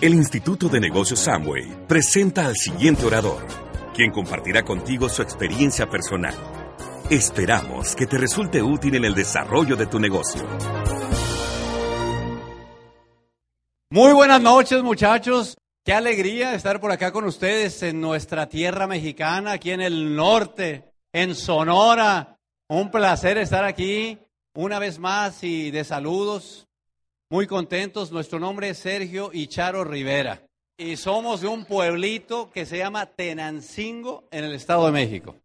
El Instituto de Negocios Samway presenta al siguiente orador, quien compartirá contigo su experiencia personal. Esperamos que te resulte útil en el desarrollo de tu negocio. Muy buenas noches, muchachos. Qué alegría estar por acá con ustedes en nuestra tierra mexicana, aquí en el norte, en Sonora. Un placer estar aquí una vez más y de saludos. Muy contentos. Nuestro nombre es Sergio Icharo Rivera y somos de un pueblito que se llama Tenancingo en el Estado de México.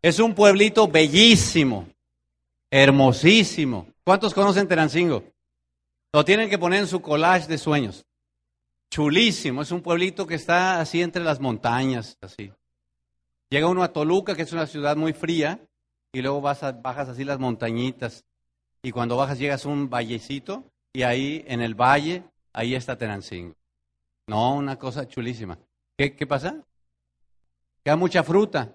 Es un pueblito bellísimo, hermosísimo. ¿Cuántos conocen Tenancingo? Lo tienen que poner en su collage de sueños. Chulísimo, es un pueblito que está así entre las montañas, así. Llega uno a Toluca, que es una ciudad muy fría, y luego vas bajas así las montañitas. Y cuando bajas llegas a un vallecito, y ahí en el valle, ahí está Tenancingo. No, una cosa chulísima. ¿Qué, qué pasa? Queda mucha fruta.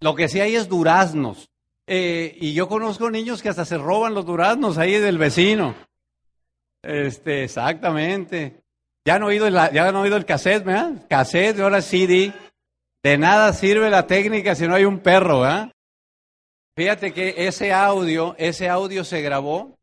Lo que sí hay es duraznos. Eh, y yo conozco niños que hasta se roban los duraznos ahí del vecino. Este, exactamente. Ya han oído el, ya han oído el cassette, ¿verdad? Cassette, ahora CD. De nada sirve la técnica si no hay un perro, ¿verdad? Fíjate que ese audio, ese audio se grabó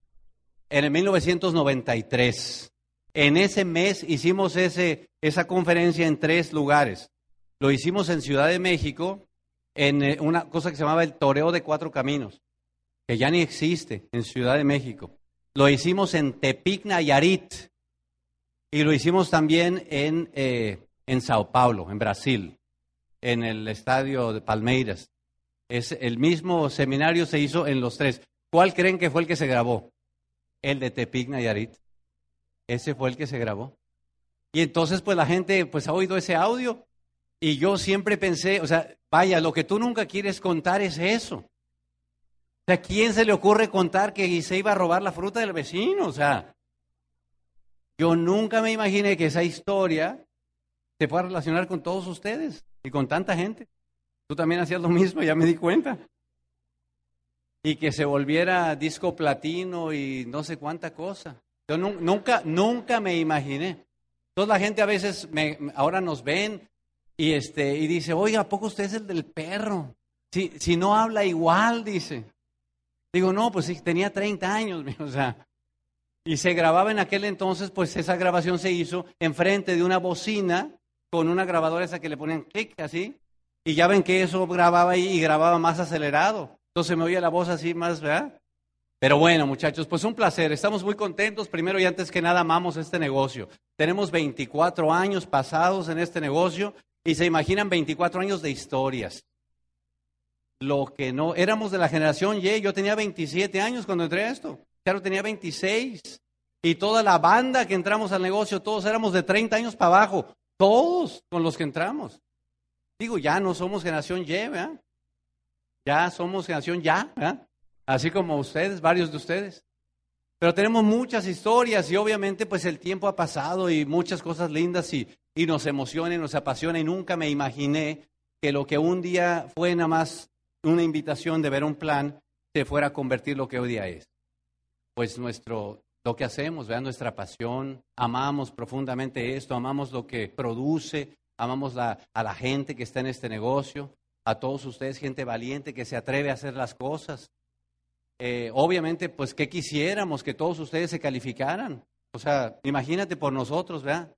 en el 1993. En ese mes hicimos ese, esa conferencia en tres lugares. Lo hicimos en Ciudad de México, en eh, una cosa que se llamaba el Toreo de Cuatro Caminos, que ya ni existe en Ciudad de México. Lo hicimos en Tepic, Nayarit. Y lo hicimos también en, eh, en Sao Paulo, en Brasil, en el estadio de Palmeiras. Es, el mismo seminario se hizo en los tres. ¿Cuál creen que fue el que se grabó? El de Tepic, Nayarit. Ese fue el que se grabó. Y entonces, pues la gente pues ha oído ese audio. Y yo siempre pensé, o sea, vaya, lo que tú nunca quieres contar es eso. ¿A quién se le ocurre contar que se iba a robar la fruta del vecino? O sea, yo nunca me imaginé que esa historia se pueda relacionar con todos ustedes y con tanta gente. Tú también hacías lo mismo, ya me di cuenta. Y que se volviera disco platino y no sé cuánta cosa. Yo nunca, nunca me imaginé. Toda la gente a veces me, ahora nos ven y, este, y dice, oiga, ¿a poco usted es el del perro? Si, si no habla igual, dice. Digo, no, pues sí, tenía 30 años, o sea, y se grababa en aquel entonces, pues esa grabación se hizo enfrente de una bocina con una grabadora esa que le ponían clic así, y ya ven que eso grababa ahí y grababa más acelerado. Entonces me oía la voz así más, ¿verdad? Pero bueno, muchachos, pues un placer. Estamos muy contentos. Primero y antes que nada, amamos este negocio. Tenemos 24 años pasados en este negocio y se imaginan 24 años de historias lo que no, éramos de la generación Y, yo tenía 27 años cuando entré a esto, Claro, tenía 26, y toda la banda que entramos al negocio, todos éramos de 30 años para abajo, todos con los que entramos. Digo, ya no somos generación Y, ¿verdad? Ya somos generación Ya. Así como ustedes, varios de ustedes. Pero tenemos muchas historias y obviamente pues el tiempo ha pasado y muchas cosas lindas y, y nos emociona nos apasiona y nunca me imaginé que lo que un día fue nada más una invitación de ver un plan se fuera a convertir lo que hoy día es. Pues nuestro, lo que hacemos, vean nuestra pasión, amamos profundamente esto, amamos lo que produce, amamos a la gente que está en este negocio, a todos ustedes, gente valiente que se atreve a hacer las cosas. Eh, obviamente, pues, ¿qué quisiéramos? Que todos ustedes se calificaran. O sea, imagínate por nosotros, ¿verdad?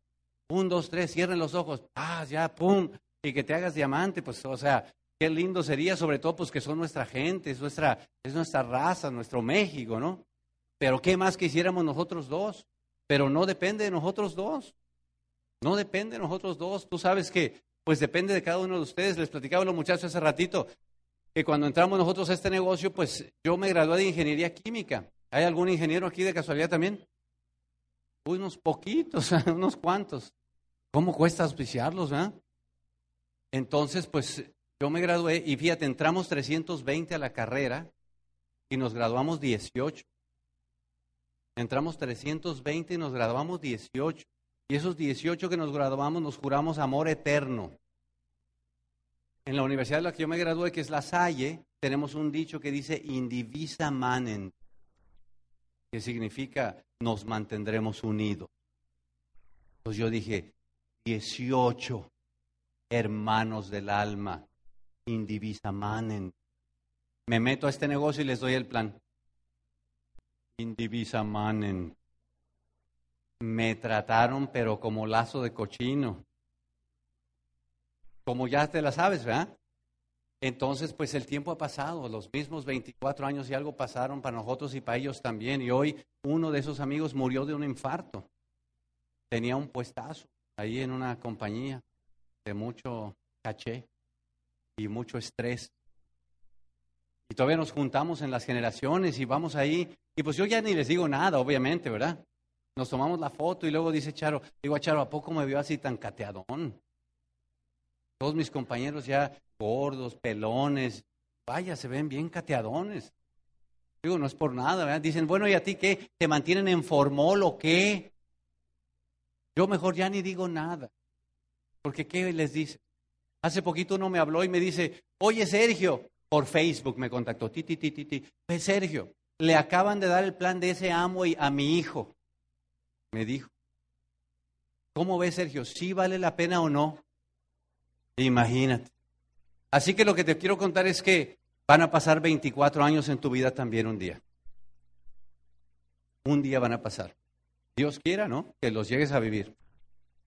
Un, dos, tres, cierren los ojos, ah, ya, pum, y que te hagas diamante, pues, o sea, Qué lindo sería, sobre todo, pues que son nuestra gente, es nuestra, es nuestra raza, nuestro México, ¿no? Pero qué más quisiéramos nosotros dos. Pero no depende de nosotros dos. No depende de nosotros dos. Tú sabes que, pues depende de cada uno de ustedes. Les platicaba a los muchachos hace ratito que cuando entramos nosotros a este negocio, pues yo me gradué de ingeniería química. ¿Hay algún ingeniero aquí de casualidad también? unos poquitos, unos cuantos. ¿Cómo cuesta auspiciarlos? Entonces, pues yo me gradué y fíjate, entramos 320 a la carrera y nos graduamos 18. Entramos 320 y nos graduamos 18. Y esos 18 que nos graduamos nos juramos amor eterno. En la universidad de la que yo me gradué, que es La Salle, tenemos un dicho que dice indivisa manen, que significa nos mantendremos unidos. Entonces yo dije, 18 hermanos del alma, indivisa manen. Me meto a este negocio y les doy el plan. Indivisa manen. Me trataron, pero como lazo de cochino. Como ya te la sabes, ¿verdad? Entonces, pues el tiempo ha pasado, los mismos 24 años y algo pasaron para nosotros y para ellos también. Y hoy uno de esos amigos murió de un infarto. Tenía un puestazo ahí en una compañía de mucho caché y mucho estrés. Y todavía nos juntamos en las generaciones y vamos ahí. Y pues yo ya ni les digo nada, obviamente, ¿verdad? Nos tomamos la foto y luego dice Charo, digo a Charo, ¿a poco me vio así tan cateadón? Todos mis compañeros ya gordos, pelones, vaya, se ven bien cateadones. Digo, no es por nada, ¿verdad? Dicen, bueno, ¿y a ti qué? ¿Te mantienen en formol o qué? Yo mejor ya ni digo nada. Porque ¿qué les dice? Hace poquito uno me habló y me dice, oye Sergio, por Facebook me contactó, ti, ti, ti, ti. Pues Sergio, le acaban de dar el plan de ese amo y a mi hijo. Me dijo. ¿Cómo ves, Sergio? ¿Sí vale la pena o no? Imagínate. Así que lo que te quiero contar es que van a pasar 24 años en tu vida también un día. Un día van a pasar. Dios quiera, ¿no? Que los llegues a vivir.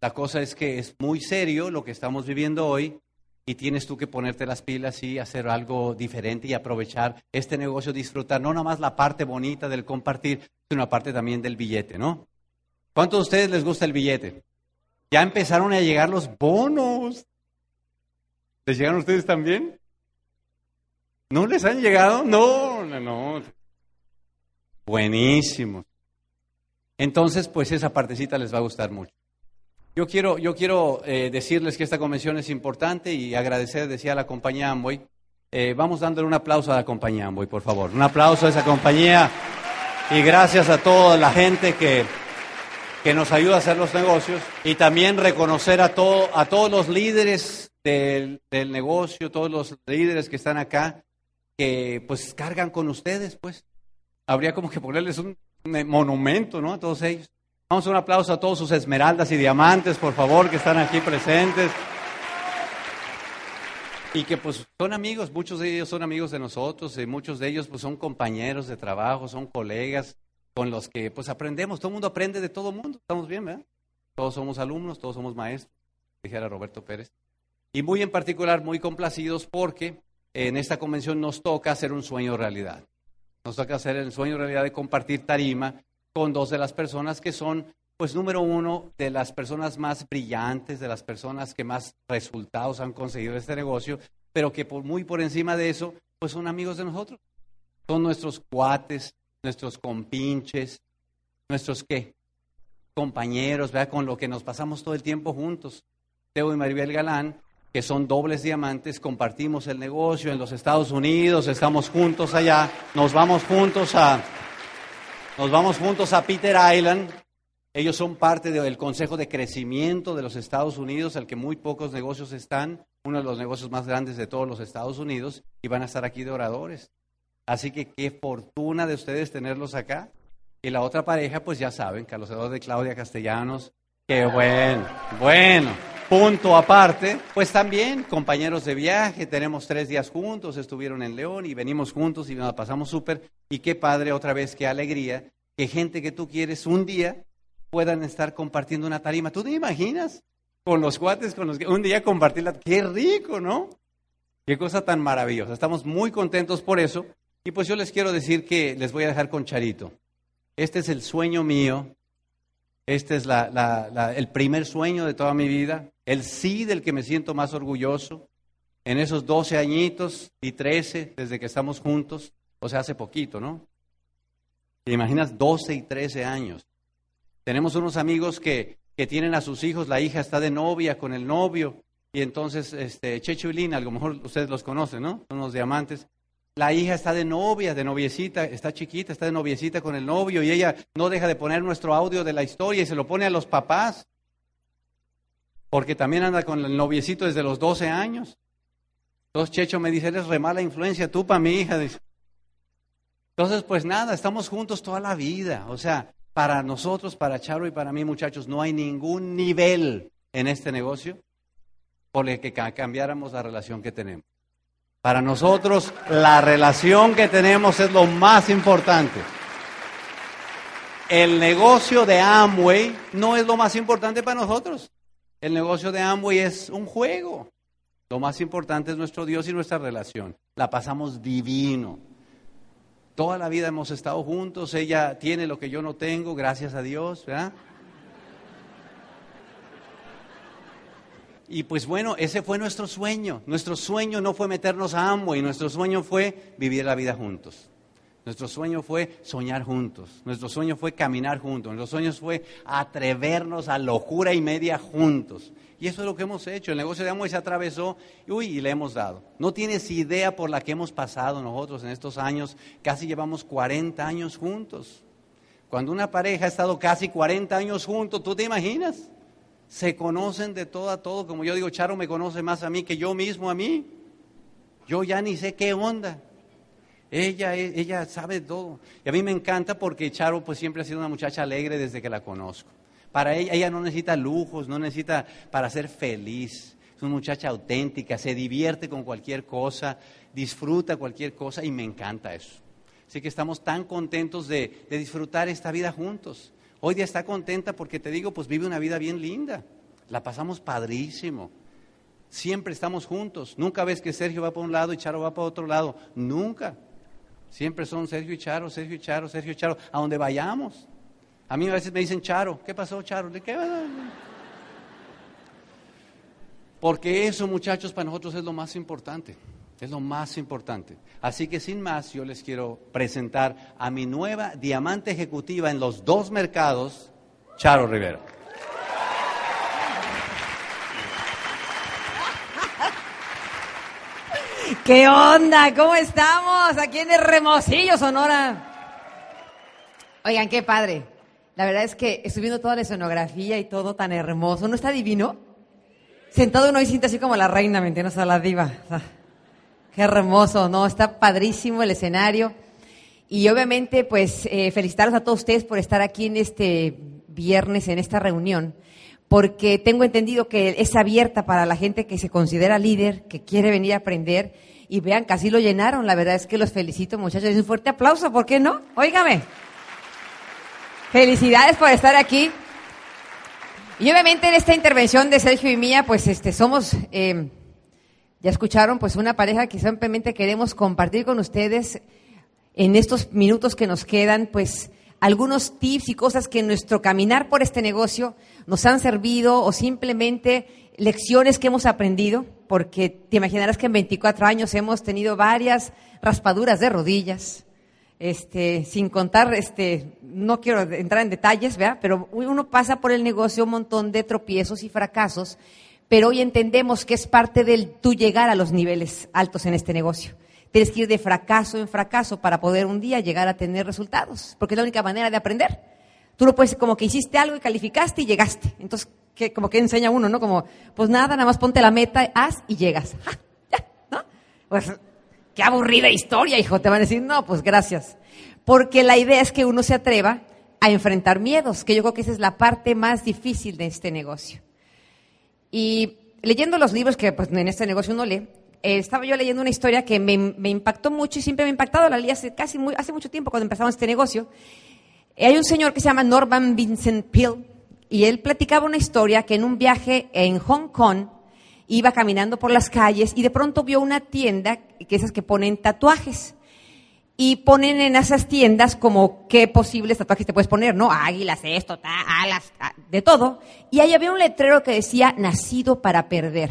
La cosa es que es muy serio lo que estamos viviendo hoy y tienes tú que ponerte las pilas y hacer algo diferente y aprovechar este negocio, disfrutar no nada más la parte bonita del compartir, sino la parte también del billete, ¿no? ¿Cuántos de ustedes les gusta el billete? Ya empezaron a llegar los bonos. ¿Les llegaron ustedes también? ¿No les han llegado? No, no, no. Buenísimos. Entonces, pues esa partecita les va a gustar mucho. Yo quiero, yo quiero eh, decirles que esta convención es importante y agradecer, decía la compañía Amboy. Eh, vamos dándole un aplauso a la compañía Amboy, por favor. Un aplauso a esa compañía y gracias a toda la gente que, que nos ayuda a hacer los negocios y también reconocer a, todo, a todos los líderes del, negocio, todos los líderes que están acá, que pues cargan con ustedes, pues. Habría como que ponerles un monumento, ¿no? A todos ellos. Vamos a un aplauso a todos sus esmeraldas y diamantes, por favor, que están aquí presentes. Y que pues son amigos, muchos de ellos son amigos de nosotros, y muchos de ellos pues son compañeros de trabajo, son colegas con los que pues aprendemos, todo el mundo aprende de todo el mundo, estamos bien, ¿verdad? Todos somos alumnos, todos somos maestros, dijera Roberto Pérez. Y muy en particular, muy complacidos porque en esta convención nos toca hacer un sueño realidad. Nos toca hacer el sueño realidad de compartir tarima con dos de las personas que son, pues número uno, de las personas más brillantes, de las personas que más resultados han conseguido este negocio, pero que por, muy por encima de eso, pues son amigos de nosotros. Son nuestros cuates, nuestros compinches, nuestros qué, compañeros, ¿verdad? con lo que nos pasamos todo el tiempo juntos. Teo y Maribel Galán que son dobles diamantes, compartimos el negocio en los Estados Unidos, estamos juntos allá, nos vamos juntos a, nos vamos juntos a Peter Island. Ellos son parte del Consejo de Crecimiento de los Estados Unidos, al que muy pocos negocios están, uno de los negocios más grandes de todos los Estados Unidos, y van a estar aquí de oradores. Así que qué fortuna de ustedes tenerlos acá. Y la otra pareja, pues ya saben, Carlos de Claudia Castellanos. Qué bueno, bueno. Punto aparte, pues también compañeros de viaje, tenemos tres días juntos, estuvieron en León y venimos juntos y nos pasamos súper. Y qué padre otra vez, qué alegría, que gente que tú quieres un día puedan estar compartiendo una tarima. ¿Tú te imaginas? Con los cuates, con los que un día compartirla. Qué rico, ¿no? Qué cosa tan maravillosa. Estamos muy contentos por eso. Y pues yo les quiero decir que les voy a dejar con Charito. Este es el sueño mío este es el primer sueño de toda mi vida, el sí del que me siento más orgulloso. En esos 12 añitos y 13 desde que estamos juntos, o sea, hace poquito, ¿no? ¿Te imaginas 12 y 13 años? Tenemos unos amigos que, que tienen a sus hijos, la hija está de novia con el novio, y entonces este, Checho y Lina, a lo mejor ustedes los conocen, ¿no? Son unos diamantes. La hija está de novia, de noviecita, está chiquita, está de noviecita con el novio y ella no deja de poner nuestro audio de la historia y se lo pone a los papás. Porque también anda con el noviecito desde los 12 años. Entonces Checho me dice, eres re mala influencia tú para mi hija. Entonces, pues nada, estamos juntos toda la vida. O sea, para nosotros, para Charo y para mí, muchachos, no hay ningún nivel en este negocio por el que cambiáramos la relación que tenemos. Para nosotros la relación que tenemos es lo más importante. El negocio de Amway no es lo más importante para nosotros. El negocio de Amway es un juego. Lo más importante es nuestro Dios y nuestra relación. La pasamos divino. Toda la vida hemos estado juntos. Ella tiene lo que yo no tengo, gracias a Dios. ¿verdad? Y pues bueno, ese fue nuestro sueño. Nuestro sueño no fue meternos a y nuestro sueño fue vivir la vida juntos. Nuestro sueño fue soñar juntos. Nuestro sueño fue caminar juntos. Nuestro sueño fue atrevernos a locura y media juntos. Y eso es lo que hemos hecho. El negocio de Amway se atravesó y le hemos dado. No tienes idea por la que hemos pasado nosotros en estos años. Casi llevamos 40 años juntos. Cuando una pareja ha estado casi 40 años juntos, ¿tú te imaginas? Se conocen de todo a todo. Como yo digo, Charo me conoce más a mí que yo mismo a mí. Yo ya ni sé qué onda. Ella, ella sabe todo. Y a mí me encanta porque Charo pues siempre ha sido una muchacha alegre desde que la conozco. Para ella, ella no necesita lujos, no necesita para ser feliz. Es una muchacha auténtica, se divierte con cualquier cosa, disfruta cualquier cosa y me encanta eso. Así que estamos tan contentos de disfrutar esta vida juntos. Hoy día está contenta porque te digo, pues vive una vida bien linda. La pasamos padrísimo. Siempre estamos juntos. Nunca ves que Sergio va para un lado y Charo va para otro lado. Nunca. Siempre son Sergio y Charo, Sergio y Charo, Sergio y Charo, a donde vayamos. A mí a veces me dicen Charo. ¿Qué pasó, Charo? ¿De qué? Porque eso, muchachos, para nosotros es lo más importante. Es lo más importante. Así que sin más, yo les quiero presentar a mi nueva diamante ejecutiva en los dos mercados, Charo Rivera. ¿Qué onda? ¿Cómo estamos? Aquí en Hermosillo, Sonora. Oigan, qué padre. La verdad es que estoy viendo toda la escenografía y todo tan hermoso. ¿No está divino? Sentado uno y siente así como la reina, ¿me entiendes? A la diva. Qué hermoso, ¿no? Está padrísimo el escenario. Y obviamente, pues, eh, felicitaros a todos ustedes por estar aquí en este viernes, en esta reunión, porque tengo entendido que es abierta para la gente que se considera líder, que quiere venir a aprender. Y vean, casi lo llenaron. La verdad es que los felicito, muchachos. Un fuerte aplauso, ¿por qué no? Óigame. Felicidades por estar aquí. Y obviamente en esta intervención de Sergio y mía, pues este, somos eh, ya escucharon, pues una pareja que simplemente queremos compartir con ustedes en estos minutos que nos quedan, pues algunos tips y cosas que en nuestro caminar por este negocio nos han servido o simplemente lecciones que hemos aprendido, porque te imaginarás que en 24 años hemos tenido varias raspaduras de rodillas, este, sin contar, este, no quiero entrar en detalles, ¿verdad? Pero uno pasa por el negocio un montón de tropiezos y fracasos pero hoy entendemos que es parte del tu llegar a los niveles altos en este negocio. Tienes que ir de fracaso en fracaso para poder un día llegar a tener resultados, porque es la única manera de aprender. Tú no puedes, como que hiciste algo y calificaste y llegaste. Entonces, ¿qué, como que enseña uno, ¿no? Como, pues nada, nada más ponte la meta, haz y llegas. ya, ¿no? Pues, qué aburrida historia, hijo. Te van a decir, no, pues gracias. Porque la idea es que uno se atreva a enfrentar miedos, que yo creo que esa es la parte más difícil de este negocio. Y leyendo los libros que pues, en este negocio uno lee, eh, estaba yo leyendo una historia que me, impactó mucho y siempre me ha impactado, la leí hace, casi hace mucho tiempo cuando empezamos este negocio. hay un señor que se llama Norman Vincent Peale y él platicaba una historia que en un viaje en Hong Kong iba caminando por las calles y de pronto vio una tienda, que esas que ponen tatuajes y ponen en esas tiendas como qué posibles tatuajes te puedes poner, ¿no? Águilas, esto, alas, de todo. Y ahí había un letrero que decía, nacido para perder.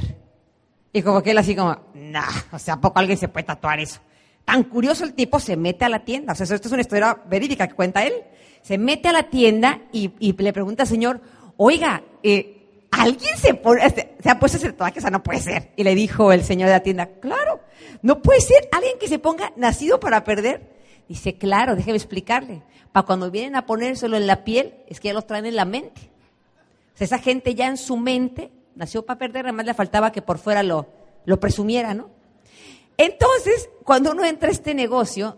Y como que él así como, nah, o sea, ¿a poco alguien se puede tatuar eso? Tan curioso el tipo se mete a la tienda. O sea, esto es una historia verídica que cuenta él. Se mete a la tienda y, y le pregunta al señor, oiga, eh, ¿alguien se, pone, este, se ha puesto ese tatuaje? O sea, no puede ser. Y le dijo el señor de la tienda, claro, no puede ser alguien que se ponga nacido para perder. Dice, claro, déjeme explicarle. Para cuando vienen a ponérselo en la piel, es que ya lo traen en la mente. O sea, esa gente ya en su mente nació para perder, además le faltaba que por fuera lo, lo presumiera, ¿no? Entonces, cuando uno entra a este negocio,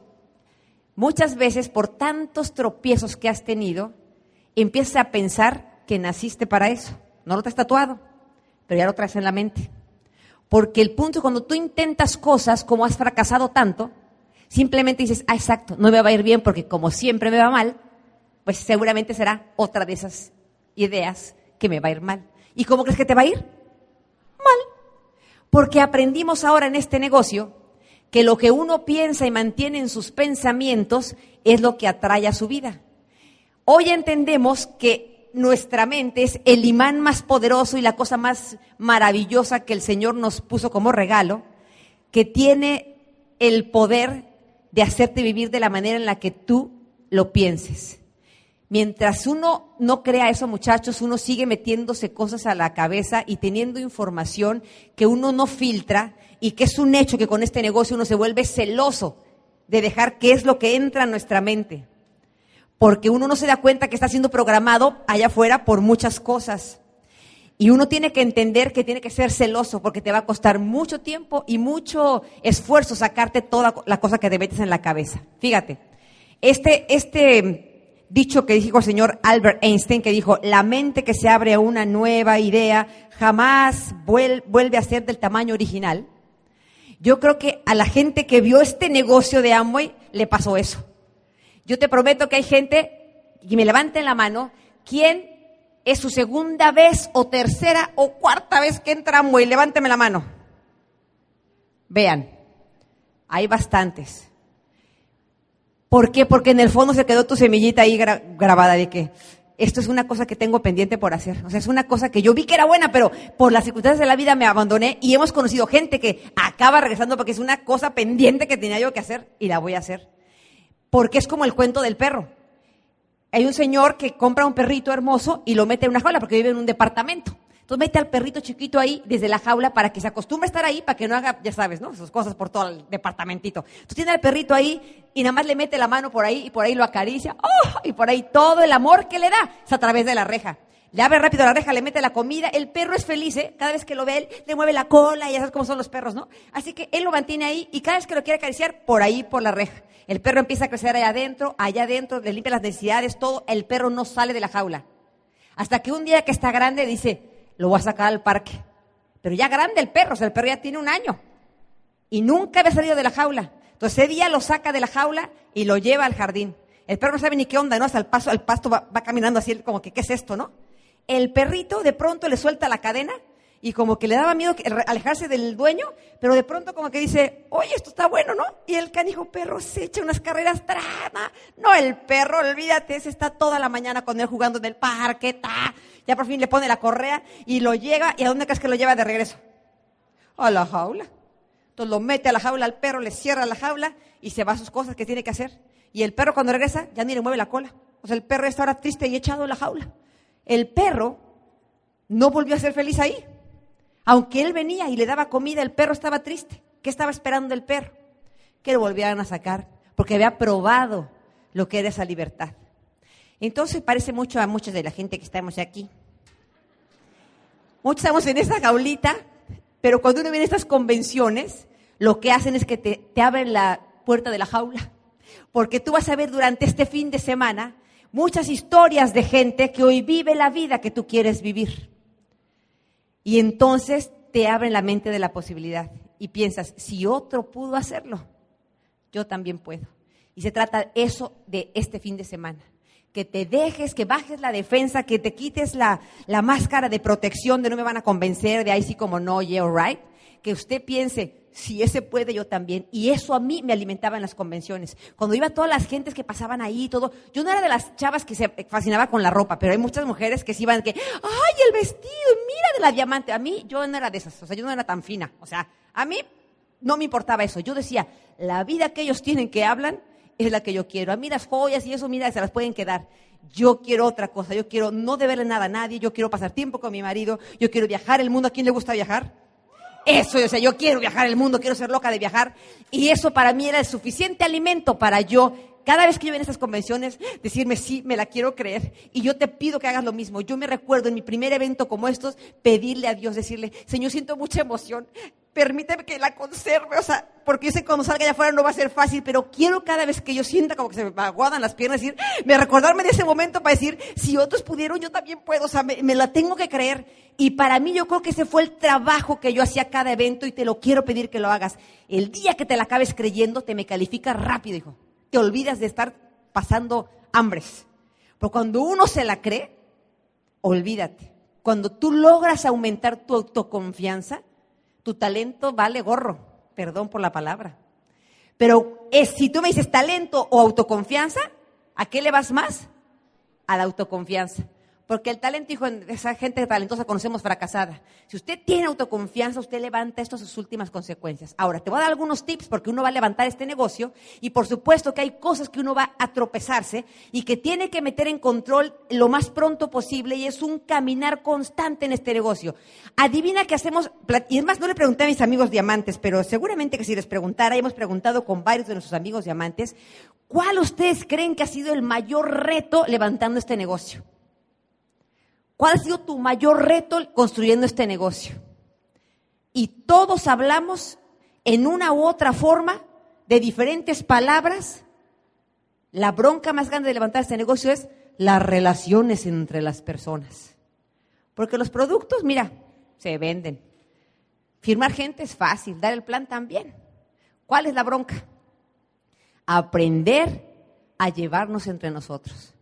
muchas veces por tantos tropiezos que has tenido, empiezas a pensar que naciste para eso. No lo has tatuado, pero ya lo traes en la mente. Porque el punto es cuando tú intentas cosas como has fracasado tanto, simplemente dices, ah, exacto, no me va a ir bien porque como siempre me va mal, pues seguramente será otra de esas ideas que me va a ir mal. ¿Y cómo crees que te va a ir? Mal. Porque aprendimos ahora en este negocio que lo que uno piensa y mantiene en sus pensamientos es lo que atrae a su vida. Hoy entendemos que nuestra mente es el imán más poderoso y la cosa más maravillosa que el Señor nos puso como regalo, que tiene el poder de hacerte vivir de la manera en la que tú lo pienses. Mientras uno no crea eso, muchachos, uno sigue metiéndose cosas a la cabeza y teniendo información que uno no filtra y que es un hecho que con este negocio uno se vuelve celoso de dejar qué es lo que entra en nuestra mente. Porque uno no se da cuenta que está siendo programado allá afuera por muchas cosas. Y uno tiene que entender que tiene que ser celoso porque te va a costar mucho tiempo y mucho esfuerzo sacarte toda la cosa que te metes en la cabeza. Fíjate, este, este dicho que dijo el señor Albert Einstein, que dijo, la mente que se abre a una nueva idea jamás vuelve a ser del tamaño original. Yo creo que a la gente que vio este negocio de Amway le pasó eso. Yo te prometo que hay gente, y me levanten la mano, ¿quién es su segunda vez o tercera o cuarta vez que entra Amway? Levánteme la mano. Vean, hay bastantes. ¿Por qué? Porque en el fondo se quedó tu semillita ahí grabada de que esto es una cosa que tengo pendiente por hacer. O sea, es una cosa que yo vi que era buena, pero por las circunstancias de la vida me abandoné y hemos conocido gente que acaba regresando porque es una cosa pendiente que tenía yo que hacer y la voy a hacer. Porque es como el cuento del perro. Hay un señor que compra un perrito hermoso y lo mete en una jaula porque vive en un departamento. Entonces mete al perrito chiquito ahí desde la jaula para que se acostumbre a estar ahí, para que no haga, ya sabes, ¿no? Sus cosas por todo el departamentito. Entonces tiene al perrito ahí y nada más le mete la mano por ahí y por ahí lo acaricia. ¡Oh! Y por ahí todo el amor que le da es a través de la reja. Le abre rápido la reja, le mete la comida, el perro es feliz, ¿eh? Cada vez que lo ve él, le mueve la cola, y ya sabes cómo son los perros, ¿no? Así que él lo mantiene ahí y cada vez que lo quiere acariciar, por ahí, por la reja. El perro empieza a crecer allá adentro, allá adentro, le limpia las necesidades, todo, el perro no sale de la jaula. Hasta que un día que está grande dice, lo voy a sacar al parque. Pero ya grande el perro, o sea, el perro ya tiene un año. Y nunca había salido de la jaula. Entonces ese día lo saca de la jaula y lo lleva al jardín. El perro no sabe ni qué onda, ¿no? Hasta el paso, al pasto va, va caminando así como que, ¿qué es esto, no? El perrito de pronto le suelta la cadena y como que le daba miedo alejarse del dueño, pero de pronto como que dice, oye, esto está bueno, ¿no? Y el canijo perro se echa unas carreras, trama. No, el perro, olvídate, se está toda la mañana con él jugando en el parque, ta. Ya por fin le pone la correa y lo llega, ¿y a dónde crees que lo lleva de regreso? A la jaula. Entonces lo mete a la jaula al perro, le cierra la jaula y se va a sus cosas que tiene que hacer. Y el perro cuando regresa ya ni le mueve la cola. O sea, el perro está ahora triste y echado en la jaula. El perro no volvió a ser feliz ahí. Aunque él venía y le daba comida, el perro estaba triste. ¿Qué estaba esperando el perro? Que lo volvieran a sacar, porque había probado lo que era esa libertad. Entonces parece mucho a muchos de la gente que estamos aquí. Muchos estamos en esa jaulita, pero cuando uno viene a estas convenciones, lo que hacen es que te, te abren la puerta de la jaula. Porque tú vas a ver durante este fin de semana muchas historias de gente que hoy vive la vida que tú quieres vivir. Y entonces te abren la mente de la posibilidad y piensas, si otro pudo hacerlo, yo también puedo. Y se trata eso de este fin de semana. Que te dejes, que bajes la defensa, que te quites la, la máscara de protección de no me van a convencer, de ahí sí como no, yeah, right. Que usted piense, si ese puede, yo también. Y eso a mí me alimentaba en las convenciones. Cuando iba todas las gentes que pasaban ahí y todo, yo no era de las chavas que se fascinaba con la ropa, pero hay muchas mujeres que se iban que, ay, el vestido, mira de la diamante. A mí, yo no era de esas, o sea, yo no era tan fina. O sea, a mí no me importaba eso. Yo decía, la vida que ellos tienen que hablan es la que yo quiero. A mí las joyas y eso, mira, se las pueden quedar. Yo quiero otra cosa, yo quiero no deberle nada a nadie, yo quiero pasar tiempo con mi marido, yo quiero viajar el mundo. ¿A quién le gusta viajar? Eso, o sea, yo quiero viajar el mundo, quiero ser loca de viajar. Y eso para mí era el suficiente alimento para yo cada vez que yo voy a estas convenciones, decirme, sí, me la quiero creer. Y yo te pido que hagas lo mismo. Yo me recuerdo en mi primer evento como estos, pedirle a Dios, decirle, Señor, siento mucha emoción. Permíteme que la conserve, o sea, porque yo sé que cuando salga allá afuera no va a ser fácil, pero quiero cada vez que yo sienta como que se me aguadan las piernas, decir, me recordarme de ese momento para decir, si otros pudieron, yo también puedo, o sea, me, me la tengo que creer. Y para mí yo creo que ese fue el trabajo que yo hacía cada evento y te lo quiero pedir que lo hagas. El día que te la acabes creyendo, te me califica rápido, hijo te olvidas de estar pasando hambres. Pero cuando uno se la cree, olvídate. Cuando tú logras aumentar tu autoconfianza, tu talento vale gorro. Perdón por la palabra. Pero es, si tú me dices talento o autoconfianza, ¿a qué le vas más? A la autoconfianza. Porque el talento, hijo, esa gente talentosa conocemos fracasada. Si usted tiene autoconfianza, usted levanta esto a sus últimas consecuencias. Ahora, te voy a dar algunos tips porque uno va a levantar este negocio y por supuesto que hay cosas que uno va a tropezarse y que tiene que meter en control lo más pronto posible y es un caminar constante en este negocio. Adivina qué hacemos, y es más, no le pregunté a mis amigos diamantes, pero seguramente que si les preguntara, hemos preguntado con varios de nuestros amigos diamantes, ¿cuál ustedes creen que ha sido el mayor reto levantando este negocio? ¿Cuál ha sido tu mayor reto construyendo este negocio? Y todos hablamos en una u otra forma de diferentes palabras. La bronca más grande de levantar este negocio es las relaciones entre las personas. Porque los productos, mira, se venden. Firmar gente es fácil, dar el plan también. ¿Cuál es la bronca? Aprender a llevarnos entre nosotros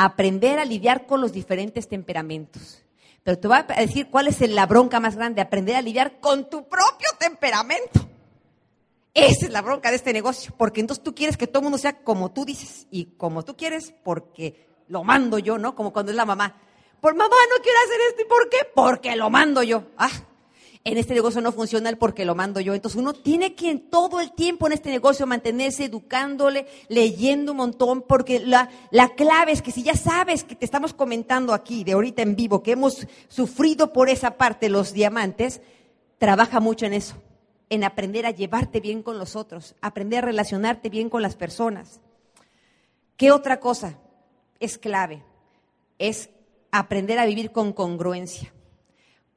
aprender a lidiar con los diferentes temperamentos. Pero te voy a decir cuál es la bronca más grande, aprender a lidiar con tu propio temperamento. Esa es la bronca de este negocio, porque entonces tú quieres que todo el mundo sea como tú dices y como tú quieres porque lo mando yo, ¿no? Como cuando es la mamá. Por mamá no quiero hacer esto, ¿y por qué? Porque lo mando yo. Ah, en este negocio no funciona porque lo mando yo. Entonces uno tiene que todo el tiempo en este negocio mantenerse educándole, leyendo un montón, porque la, la clave es que si ya sabes que te estamos comentando aquí, de ahorita en vivo, que hemos sufrido por esa parte los diamantes, trabaja mucho en eso, en aprender a llevarte bien con los otros, aprender a relacionarte bien con las personas. ¿Qué otra cosa es clave? Es aprender a vivir con congruencia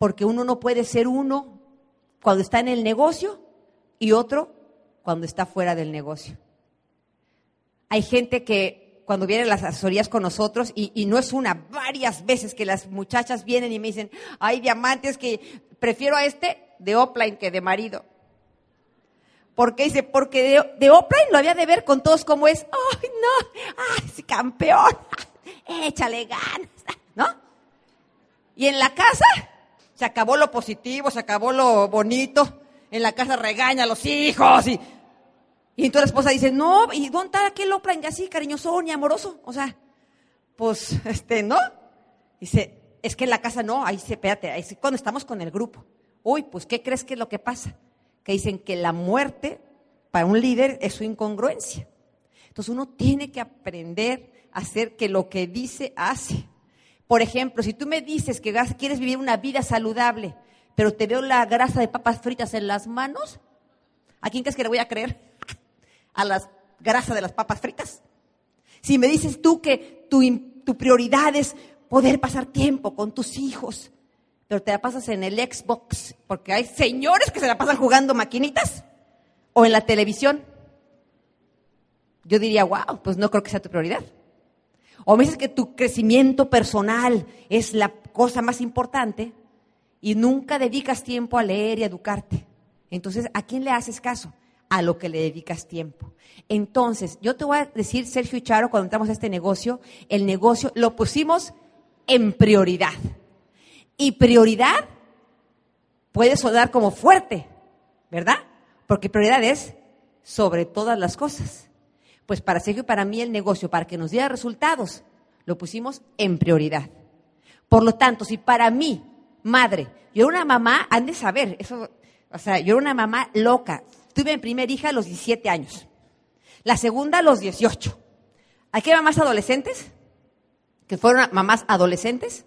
porque uno no puede ser uno cuando está en el negocio y otro cuando está fuera del negocio. Hay gente que cuando vienen las asesorías con nosotros, y, no es una, varias veces que las muchachas vienen y me dicen, hay diamantes que prefiero a este de offline que de marido. ¿Por qué? Dice, porque de, de offline lo había de ver con todos como es. ¡Ay, no! ¡Ay, campeón! ¡Échale ganas! ¿No? Y en la casa, se acabó lo positivo, se acabó lo bonito. En la casa regaña a los hijos y, y entonces la esposa dice, no, ¿y dónde está aquel Oprah así, cariñoso ni amoroso? O sea, pues, este, ¿no? Dice, es que en la casa no, ahí se, espérate, ahí cuando estamos con el grupo. Uy, pues, ¿qué crees que es lo que pasa? Que dicen que la muerte para un líder es su incongruencia. Entonces uno tiene que aprender a hacer que lo que dice hace. Por ejemplo, si tú me dices que quieres vivir una vida saludable, pero te veo la grasa de papas fritas en las manos, ¿a quién crees que le voy a creer? ¿A la grasa de las papas fritas? Si me dices tú que tu, tu prioridad es poder pasar tiempo con tus hijos, pero te la pasas en el Xbox, porque hay señores que se la pasan jugando maquinitas, o en la televisión, yo diría, wow, pues no creo que sea tu prioridad. O me dices que tu crecimiento personal es la cosa más importante y nunca dedicas tiempo a leer y a educarte. Entonces, ¿a quién le haces caso? A lo que le dedicas tiempo. Entonces, yo te voy a decir, Sergio y Charo, cuando entramos a este negocio, el negocio lo pusimos en prioridad. Y prioridad puede sonar como fuerte, ¿verdad? Porque prioridad es sobre todas las cosas. Pues para Sergio y para mí el negocio, para que nos diera resultados, lo pusimos en prioridad. Por lo tanto, si para mí, madre, yo era una mamá, han de saber, eso, o sea, yo era una mamá loca, tuve mi primera hija a los 17 años. La segunda a los 18. ¿Aquí hay mamás adolescentes? ¿Que fueron mamás adolescentes?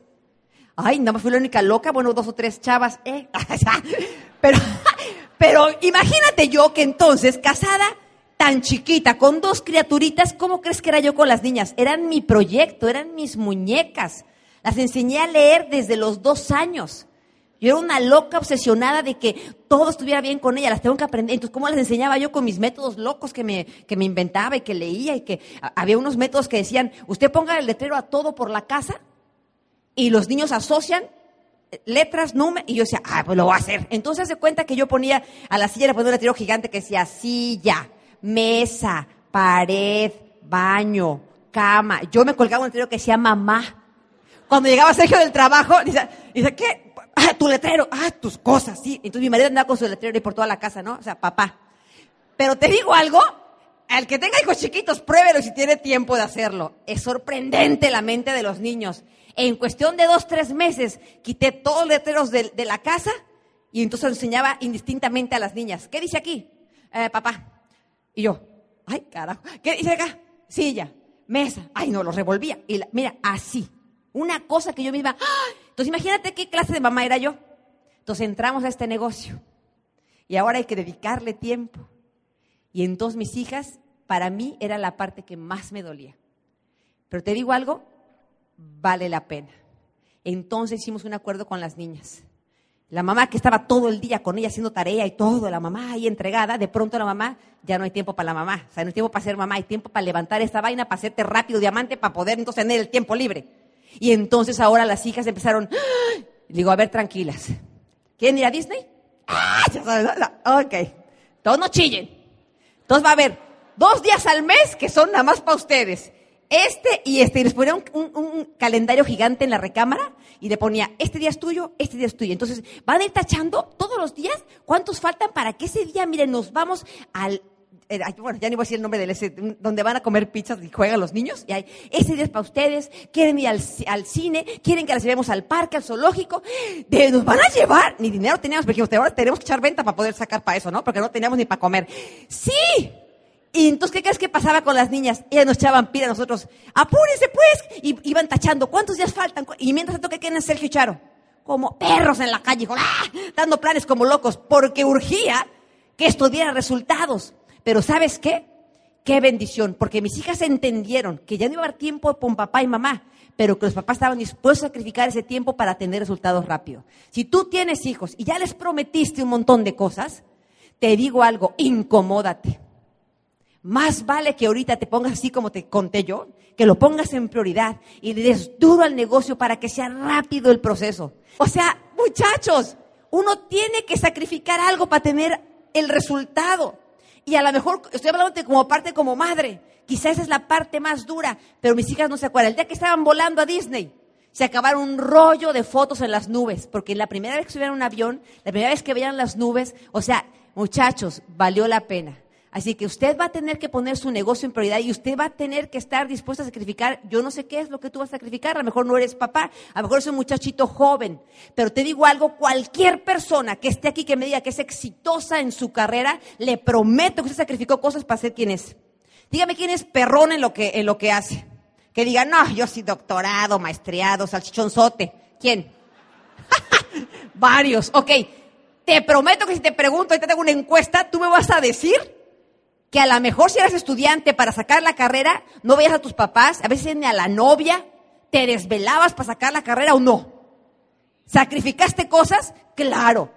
Ay, no me fui la única loca, bueno, dos o tres chavas, ¿eh? pero, pero imagínate yo que entonces, casada, tan chiquita, con dos criaturitas, ¿cómo crees que era yo con las niñas? Eran mi proyecto, eran mis muñecas. Las enseñé a leer desde los dos años. Yo era una loca obsesionada de que todo estuviera bien con ella, las tengo que aprender. Entonces, ¿cómo las enseñaba yo con mis métodos locos que me, que me inventaba y que leía? Y que había unos métodos que decían, usted ponga el letrero a todo por la casa y los niños asocian eh, letras, números, y yo decía, ah, pues lo voy a hacer. Entonces se cuenta que yo ponía a la silla, le ponía un letrero gigante que decía silla, mesa, pared, baño, cama. Yo me colgaba un letrero que decía mamá. Cuando llegaba Sergio del trabajo, dice, dice ¿qué? ah, tu letrero, ah, tus cosas, sí. Entonces mi marido andaba con su letrero y por toda la casa, ¿no? O sea, papá. Pero te digo algo, al que tenga hijos chiquitos, pruébelo si tiene tiempo de hacerlo. Es sorprendente la mente de los niños. En cuestión de dos, tres meses, quité todos los letreros de, la casa y entonces enseñaba indistintamente a las niñas. ¿Qué dice aquí? Eh, papá. Y yo, ay, carajo. ¿Qué dice acá? Silla, mesa. Ay, no, lo revolvía. Y mira, así. Una cosa que yo misma, ¡ah! Entonces imagínate qué clase de mamá era yo. Entonces entramos a este negocio y ahora hay que dedicarle tiempo. Y entonces mis hijas, para mí era la parte que más me dolía. Pero te digo algo, vale la pena. Entonces hicimos un acuerdo con las niñas. La mamá que estaba todo el día con ella haciendo tarea y todo, la mamá ahí entregada, de pronto la mamá, ya no hay tiempo para la mamá. O sea, no hay tiempo para ser mamá, hay tiempo para levantar esta vaina, para hacerte rápido diamante, para poder entonces tener el tiempo libre. Y entonces ahora las hijas empezaron, digo, a ver, tranquilas. ¿Quieren ir a Disney? ¡Ah! Ok. Todos no chillen. Entonces va a haber dos días al mes que son nada más para ustedes. Este y este. Y les ponía un, calendario gigante en la recámara y le ponía, este día es tuyo, este día es tuyo. Entonces van a ir tachando todos los días cuántos faltan para que ese día, miren, nos vamos al eh, bueno, ya ni voy a decir el nombre del ese, donde van a comer pizzas y juegan los niños. Y hay, ese día es para ustedes, quieren ir al, cine, quieren que las llevemos al parque, al zoológico. Nos van a llevar, ni dinero teníamos, porque ahora tenemos que echar venta para poder sacar para eso, ¿no? Porque no teníamos ni para comer. ¡Sí! Y entonces, ¿qué crees que pasaba con las niñas? Ellas nos echaban pira a nosotros. ¡Apúrense, pues! Y iban tachando, ¿cuántos días faltan? Y mientras tanto, ¿qué quieren Sergio y Charo? Como perros en la calle, ¡ah! dando planes como locos, porque urgía que esto diera resultados. Pero ¿sabes qué? Qué bendición, porque mis hijas entendieron que ya no iba a haber tiempo con papá y mamá, pero que los papás estaban dispuestos a sacrificar ese tiempo para tener resultados rápidos. Si tú tienes hijos y ya les prometiste un montón de cosas, te digo algo, incomódate. Más vale que ahorita te pongas así como te conté yo, que lo pongas en prioridad y le des duro al negocio para que sea rápido el proceso. O sea, muchachos, uno tiene que sacrificar algo para tener el resultado. Y a lo mejor estoy hablando como parte como madre. Quizás esa es la parte más dura, pero mis hijas no se acuerdan. El día que estaban volando a Disney, se acabaron un rollo de fotos en las nubes, porque la primera vez que subieron un avión, la primera vez que veían las nubes, o sea, muchachos, valió la pena. Así que usted va a tener que poner su negocio en prioridad y usted va a tener que estar dispuesto a sacrificar. Yo no sé qué es lo que tú vas a sacrificar. A lo mejor no eres papá, a lo mejor eres un muchachito joven. Pero te digo algo, cualquier persona que esté aquí que me diga que es exitosa en su carrera, le prometo que usted sacrificó cosas para ser quien es. Dígame quién es perrón en lo que, en lo que hace. Que diga, no, yo soy doctorado, maestreado, salchichonzote. ¿Quién? Varios. Ok. Te prometo que si te pregunto, te tengo una encuesta, tú me vas a decir que a lo mejor si eras estudiante para sacar la carrera, no veías a tus papás, a veces ni a la novia, te desvelabas para sacar la carrera o no. ¿Sacrificaste cosas? Claro.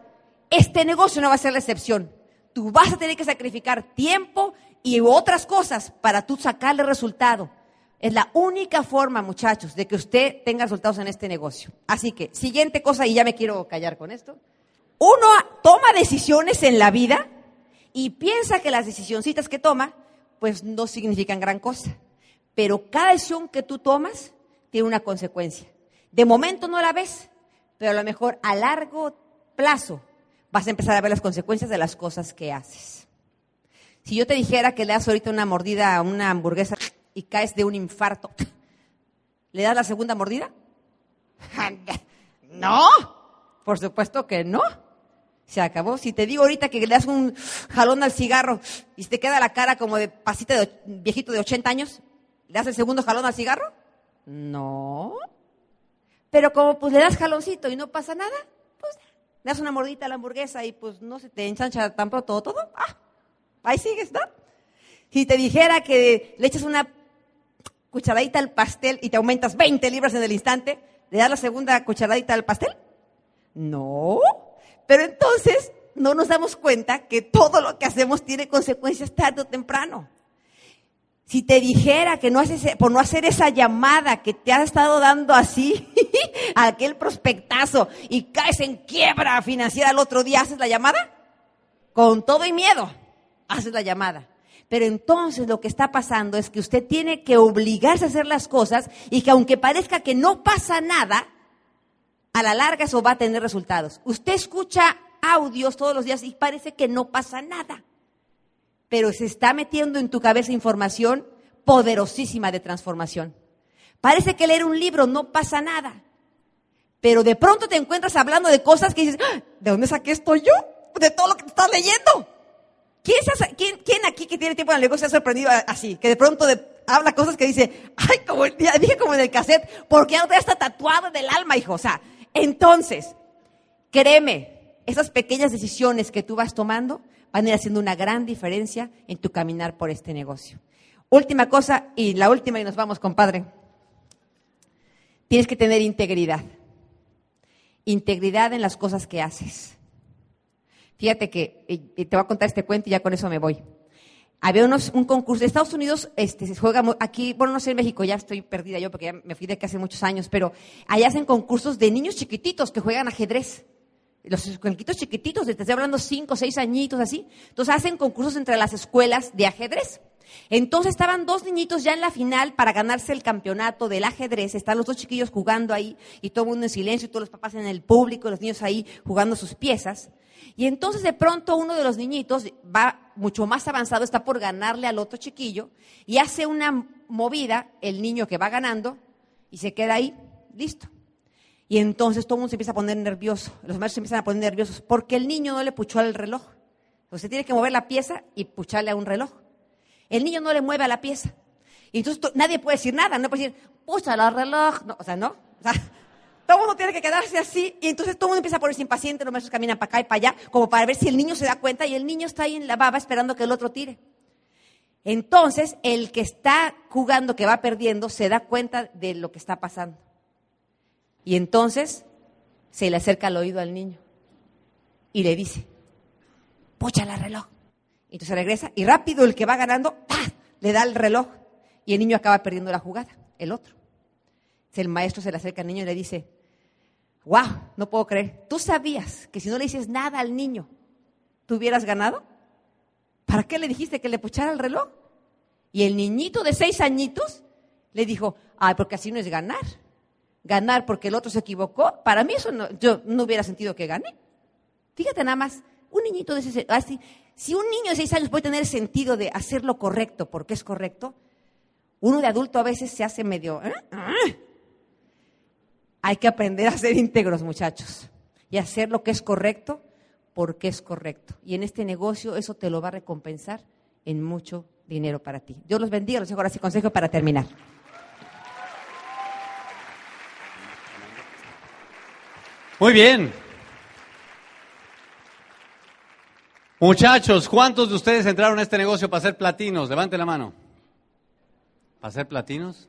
Este negocio no va a ser la excepción. Tú vas a tener que sacrificar tiempo y otras cosas para tú sacarle resultado. Es la única forma, muchachos, de que usted tenga resultados en este negocio. Así que, siguiente cosa, y ya me quiero callar con esto. Uno toma decisiones en la vida y piensa que las decisioncitas que toma, pues no significan gran cosa. Pero cada decisión que tú tomas tiene una consecuencia. De momento no la ves, pero a lo mejor a largo plazo vas a empezar a ver las consecuencias de las cosas que haces. Si yo te dijera que le das ahorita una mordida a una hamburguesa y caes de un infarto, ¿le das la segunda mordida? no, por supuesto que no. Se acabó. Si te digo ahorita que le das un jalón al cigarro y te queda la cara como de pasita de viejito de 80 años, ¿le das el segundo jalón al cigarro? No. Pero como pues le das jaloncito y no pasa nada, pues le das una mordita a la hamburguesa y pues no se te ensancha tan pronto todo. Ah, ahí sigues, ¿no? Si te dijera que le echas una cucharadita al pastel y te aumentas 20 libras en el instante, ¿le das la segunda cucharadita al pastel? No. Pero entonces no nos damos cuenta que todo lo que hacemos tiene consecuencias tarde o temprano. Si te dijera que no haces, por no hacer esa llamada que te ha estado dando así, aquel prospectazo, y caes en quiebra financiera el otro día, ¿haces la llamada? Con todo y miedo, haces la llamada. Pero entonces lo que está pasando es que usted tiene que obligarse a hacer las cosas y que aunque parezca que no pasa nada, a la larga eso va a tener resultados. Usted escucha audios todos los días y parece que no pasa nada, pero se está metiendo en tu cabeza información poderosísima de transformación. Parece que leer un libro no pasa nada, pero de pronto te encuentras hablando de cosas que dices, ¡Ah! ¿de dónde saqué esto yo? De todo lo que estás leyendo. ¿Quién, quién, aquí que tiene tiempo en el negocio se ha sorprendido así? Que de pronto habla cosas que dice, ay, como dije como en el cassette, porque ya está tatuado en el alma, hijo. O sea, entonces, créeme, esas pequeñas decisiones que tú vas tomando van a ir haciendo una gran diferencia en tu caminar por este negocio. Última cosa, y la última, y nos vamos, compadre. Tienes que tener integridad. Integridad en las cosas que haces. Fíjate que, y te voy a contar este cuento y ya con eso me voy. Había unos, un concurso, de Estados Unidos este, se juega aquí, bueno, no sé en México, ya estoy perdida yo porque ya me fui de aquí hace muchos años, pero allá hacen concursos de niños chiquititos que juegan ajedrez. Los chiquititos chiquititos, te estoy hablando cinco, seis añitos así. Entonces hacen concursos entre las escuelas de ajedrez. Entonces estaban dos niñitos ya en la final para ganarse el campeonato del ajedrez. Están los dos chiquillos jugando ahí y todo el mundo en silencio y todos los papás en el público, los niños ahí jugando sus piezas. Y entonces de pronto uno de los niñitos va mucho más avanzado, está por ganarle al otro chiquillo y hace una movida, el niño que va ganando, y se queda ahí, listo. Y entonces todo el mundo se empieza a poner nervioso, los maestros se empiezan a poner nerviosos porque el niño no le puchó al reloj. Entonces tiene que mover la pieza y pucharle a un reloj. El niño no le mueve a la pieza. Y entonces nadie puede decir nada, no puede decir, pucha al reloj, no, o sea, no. O sea, todo el mundo tiene que quedarse así y entonces todo el mundo empieza a ponerse impaciente, los maestros caminan para acá y para allá, como para ver si el niño se da cuenta y el niño está ahí en la baba esperando que el otro tire. Entonces, el que está jugando, que va perdiendo, se da cuenta de lo que está pasando. Y entonces se le acerca al oído al niño y le dice, pucha el reloj. Y entonces regresa y rápido el que va ganando, le da el reloj y el niño acaba perdiendo la jugada, el otro. El maestro se le acerca al niño y le dice, wow, no puedo creer. ¿Tú sabías que si no le dices nada al niño, tú hubieras ganado? ¿Para qué le dijiste que le puchara el reloj? Y el niñito de seis añitos le dijo, ay, porque así no es ganar. Ganar porque el otro se equivocó. Para mí eso no, yo no hubiera sentido que gané. Fíjate nada más, un niñito de ese, así, si un niño de seis años puede tener sentido de hacer lo correcto porque es correcto, uno de adulto a veces se hace medio, ¿eh? ¿Ah? Hay que aprender a ser íntegros, muchachos, y hacer lo que es correcto porque es correcto. Y en este negocio eso te lo va a recompensar en mucho dinero para ti. Dios los bendiga, los dejo ahora sí consejo para terminar. Muy bien. Muchachos, ¿cuántos de ustedes entraron a este negocio para hacer platinos? Levante la mano. ¿Para hacer platinos?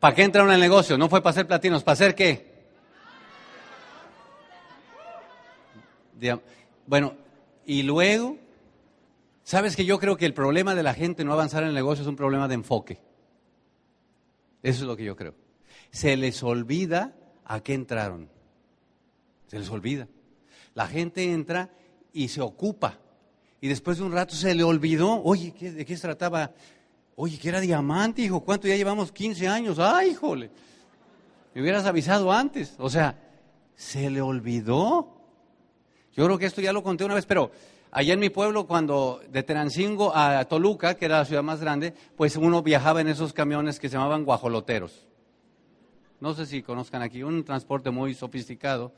¿Para qué entraron el negocio? No fue para hacer platinos, ¿para hacer qué? Bueno, y luego, ¿sabes que yo creo que el problema de la gente no avanzar en el negocio es un problema de enfoque? Eso es lo que yo creo. Se les olvida a qué entraron. Se les olvida. La gente entra y se ocupa. Y después de un rato se le olvidó, oye, ¿de qué se trataba? Oye, que era diamante, hijo, ¿cuánto ya llevamos? 15 años. Ay, híjole. Me hubieras avisado antes. O sea, se le olvidó. Yo creo que esto ya lo conté una vez, pero allá en mi pueblo, cuando de Terancingo a Toluca, que era la ciudad más grande, pues uno viajaba en esos camiones que se llamaban guajoloteros. No sé si conozcan aquí, un transporte muy sofisticado.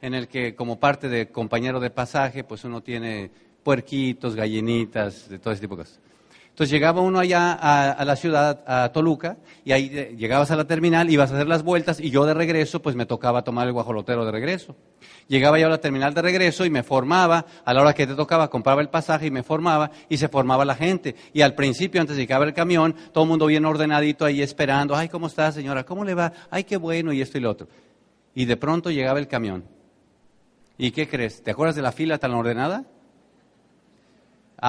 en el que como parte de compañero de pasaje, pues uno tiene puerquitos, gallinitas, de todo ese tipo de cosas. Entonces llegaba uno allá a, la ciudad, a Toluca, y ahí llegabas a la terminal, ibas a hacer las vueltas, y yo de regreso, pues me tocaba tomar el guajolotero de regreso. Llegaba yo a la terminal de regreso y me formaba, a la hora que te tocaba, compraba el pasaje y me formaba, y se formaba la gente. Y al principio, antes de llegar el camión, todo el mundo bien ordenadito ahí esperando, ay, ¿cómo está señora? ¿Cómo le va? Ay, qué bueno, y esto y lo otro. Y de pronto llegaba el camión. ¿Y qué crees? ¿Te acuerdas de la fila tan ordenada?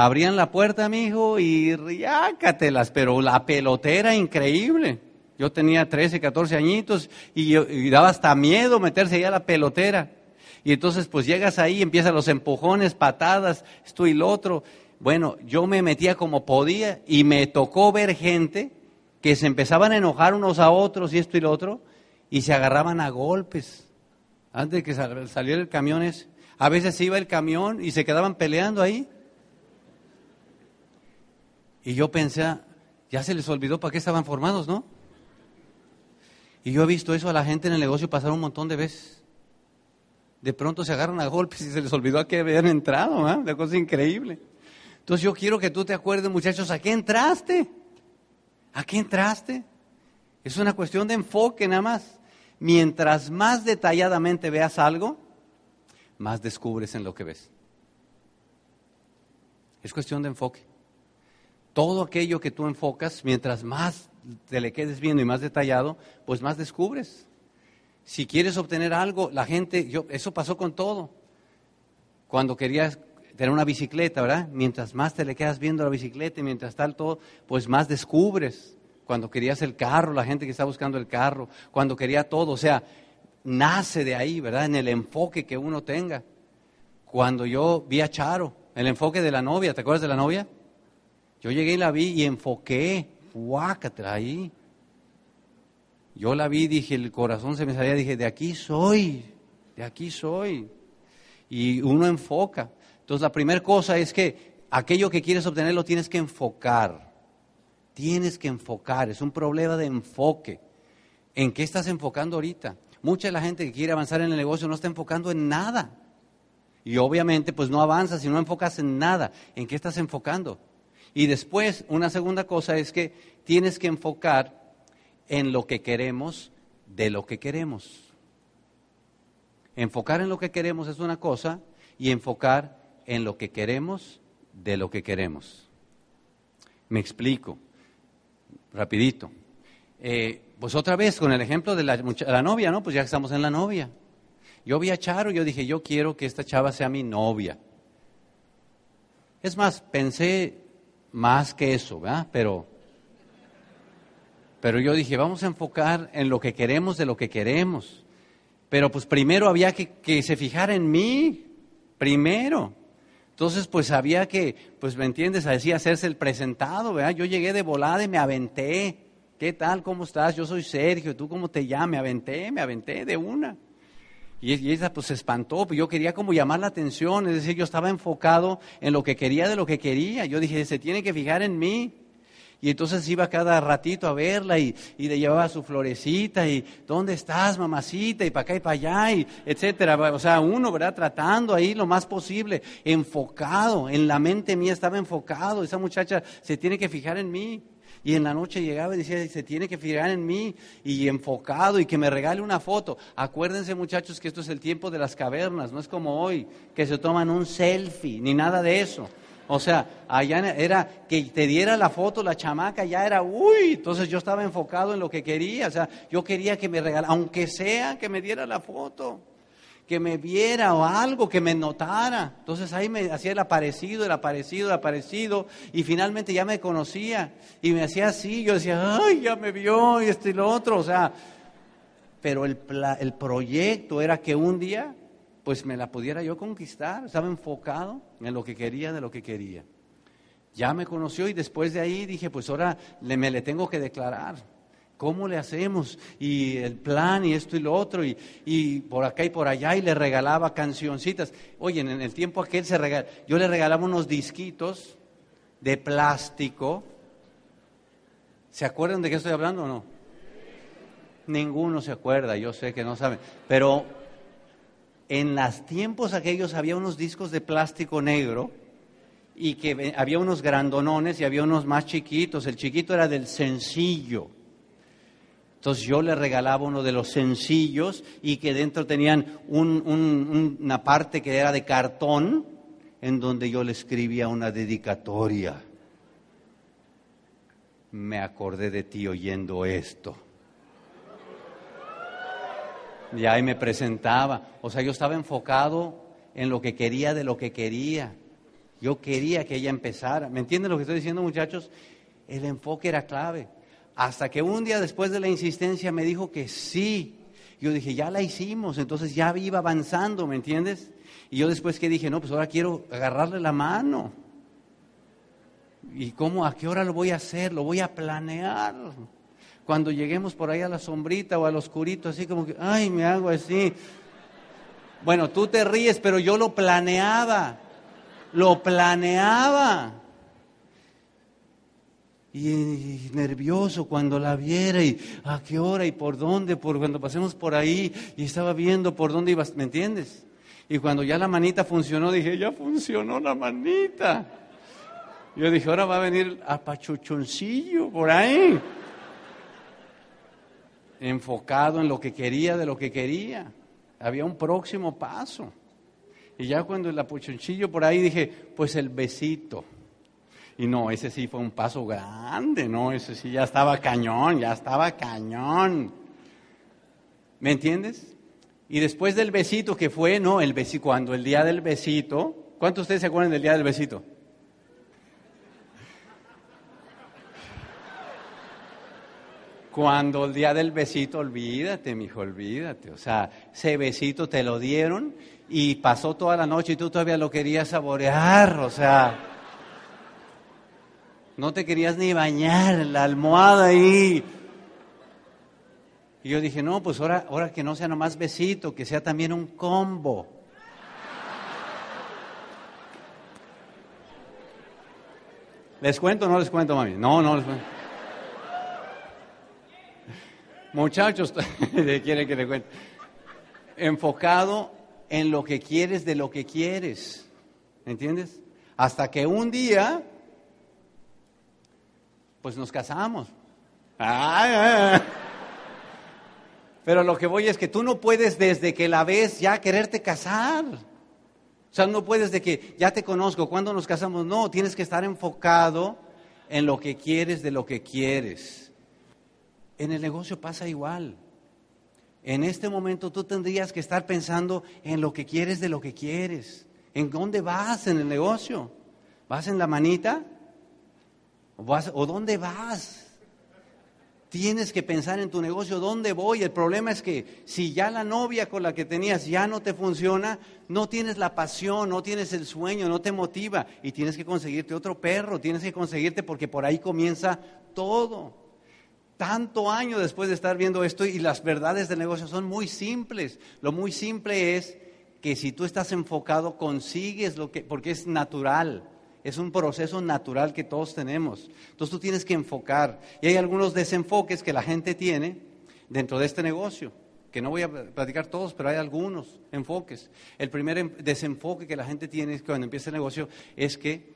Abrían la puerta, mi hijo, y riácatelas, pero la pelotera increíble. Yo tenía 13, 14 añitos y, daba hasta miedo meterse allá a la pelotera. Y entonces pues llegas ahí, empiezan los empujones, patadas, esto y lo otro. Bueno, yo me metía como podía y me tocó ver gente que se empezaban a enojar unos a otros y esto y lo otro y se agarraban a golpes. Antes de que saliera el camión A veces iba el camión y se quedaban peleando ahí. Y yo pensé, ya se les olvidó para qué estaban formados, ¿no? Y yo he visto eso a la gente en el negocio pasar un montón de veces. De pronto se agarran a golpes y se les olvidó a qué habían entrado, ¿eh? Una cosa increíble. Entonces yo quiero que tú te acuerdes, muchachos, ¿a qué entraste? ¿A qué entraste? Es una cuestión de enfoque nada más. Mientras más detalladamente veas algo, más descubres en lo que ves. Es cuestión de enfoque todo aquello que tú enfocas, mientras más te le quedes viendo y más detallado, pues más descubres. Si quieres obtener algo, la gente, yo, eso pasó con todo. Cuando querías tener una bicicleta, ¿verdad? Mientras más te le quedas viendo la bicicleta y mientras tal todo, pues más descubres. Cuando querías el carro, la gente que está buscando el carro, cuando quería todo, o sea, nace de ahí, ¿verdad? En el enfoque que uno tenga. Cuando yo vi a Charo, el enfoque de la novia, ¿te acuerdas de la novia? Yo llegué y la vi y enfoqué, guácatela ahí. Yo la vi, dije, el corazón se me salía, dije, de aquí soy, de aquí soy. Y uno enfoca. Entonces la primera cosa es que aquello que quieres obtener lo tienes que enfocar. Tienes que enfocar, es un problema de enfoque. ¿En qué estás enfocando ahorita? Mucha de la gente que quiere avanzar en el negocio no está enfocando en nada. Y obviamente pues no avanzas si no enfocas en nada. ¿En qué estás enfocando? Y después, una segunda cosa es que tienes que enfocar en lo que queremos de lo que queremos. Enfocar en lo que queremos es una cosa y enfocar en lo que queremos de lo que queremos. Me explico, rapidito. Eh, pues otra vez con el ejemplo de la, la, novia, ¿no? Pues ya estamos en la novia. Yo vi a Charo, yo dije, yo quiero que esta chava sea mi novia. Es más, pensé, más que eso, ¿verdad? Pero, pero yo dije, vamos a enfocar en lo que queremos de lo que queremos. Pero pues primero había que, que se fijara en mí, primero. Entonces, pues había que, pues me entiendes, así hacerse el presentado, ¿verdad? Yo llegué de volada y me aventé. ¿Qué tal? ¿Cómo estás? Yo soy Sergio. ¿Tú cómo te llamas? Me aventé, me aventé de una. Y, ella pues se espantó, pues yo quería como llamar la atención, es decir, yo estaba enfocado en lo que quería de lo que quería. Yo dije, se tiene que fijar en mí. Y entonces iba cada ratito a verla y, le llevaba su florecita y ¿dónde estás, mamacita? Y para acá y para allá, y etcétera. O sea, uno, ¿verdad? Tratando ahí lo más posible, enfocado, en la mente mía estaba enfocado. Esa muchacha se tiene que fijar en mí. Y en la noche llegaba y decía, se tiene que fijar en mí y enfocado y que me regale una foto. Acuérdense muchachos que esto es el tiempo de las cavernas, no es como hoy, que se toman un selfie, ni nada de eso. O sea, allá era que te diera la foto la chamaca, ya era, uy, entonces yo estaba enfocado en lo que quería, o sea, yo quería que me regalara, aunque sea que me diera la foto que me viera o algo, que me notara. Entonces ahí me hacía el aparecido, el aparecido, el aparecido, y finalmente ya me conocía y me hacía así, yo decía, ay, ya me vio y esto y lo otro, o sea, pero el, el proyecto era que un día pues me la pudiera yo conquistar, estaba enfocado en lo que quería, de lo que quería. Ya me conoció y después de ahí dije, pues ahora me le tengo que declarar. ¿Cómo le hacemos? Y el plan y esto y lo otro, y, por acá y por allá, y le regalaba cancioncitas. Oye, en el tiempo aquel se regal, yo le regalaba unos disquitos de plástico. ¿Se acuerdan de qué estoy hablando o no? Ninguno se acuerda, yo sé que no saben. Pero En los tiempos aquellos había unos discos de plástico negro y que había unos grandonones y había unos más chiquitos. El chiquito era del sencillo. Entonces yo le regalaba uno de los sencillos y que dentro tenían una parte que era de cartón en donde yo le escribía una dedicatoria. Me acordé de ti oyendo esto. Y ahí me presentaba. O sea, yo estaba enfocado en lo que quería de lo que quería. Yo quería que ella empezara. ¿Me entienden lo que estoy diciendo, muchachos? El enfoque era clave. Hasta que un día después de la insistencia me dijo que sí. Yo dije, ya la hicimos, entonces ya iba avanzando, ¿me entiendes? Y yo después que dije, no, pues ahora quiero agarrarle la mano. ¿Y cómo, a qué hora lo voy a hacer? Lo voy a planear. Cuando lleguemos por ahí a la sombrita o al oscurito, así como que, ay, me hago así. Bueno, tú te ríes, pero yo lo planeaba. Lo planeaba y, nervioso cuando la viera y a qué hora y por dónde, por cuando pasemos por ahí y estaba viendo por dónde ibas, ¿me entiendes? Y cuando ya la manita funcionó, dije, ya funcionó la manita. Yo dije, ahora va a venir a por ahí. Enfocado en lo que quería, de lo que quería. Había un próximo paso. Y ya cuando el apuchoncillo por ahí dije, pues el besito. Y no, ese sí fue un paso grande, ¿no? Ese sí ya estaba cañón, ya estaba cañón. ¿Me entiendes? Y después del besito que fue, ¿no? El besito, cuando el día del besito, ¿cuántos de ustedes se acuerdan del día del besito? Cuando el día del besito, olvídate, mijo, olvídate. O sea, ese besito te lo dieron y pasó toda la noche y tú todavía lo querías saborear, o sea. No te querías ni bañar, la almohada ahí. Y yo dije, no, pues ahora, ahora que no sea nomás besito, que sea también un combo. ¿Les cuento o no les cuento, mami? No, no les cuento. Muchachos, quieren que les cuente. Enfocado en lo que quieres de lo que quieres. ¿Entiendes? Hasta que un día pues nos casamos. Pero lo que voy es que tú no puedes desde que la ves ya quererte casar. O sea, no puedes de que ya te conozco, cuando nos casamos? No, tienes que estar enfocado en lo que quieres de lo que quieres. En el negocio pasa igual. En este momento tú tendrías que estar pensando en lo que quieres de lo que quieres. ¿En dónde vas en el negocio? ¿Vas en la manita? ¿O, dónde vas? Tienes que pensar en tu negocio, ¿dónde voy? El problema es que si ya la novia con la que tenías ya no te funciona, no tienes la pasión, no tienes el sueño, no te motiva y tienes que conseguirte otro perro, tienes que conseguirte porque por ahí comienza todo. Tanto año después de estar viendo esto y las verdades del negocio son muy simples. Lo muy simple es que si tú estás enfocado consigues lo que, porque es natural. Es un proceso natural que todos tenemos. Entonces tú tienes que enfocar. Y hay algunos desenfoques que la gente tiene dentro de este negocio, que no voy a platicar todos, pero hay algunos enfoques. El primer em, desenfoque que la gente tiene cuando empieza el negocio es que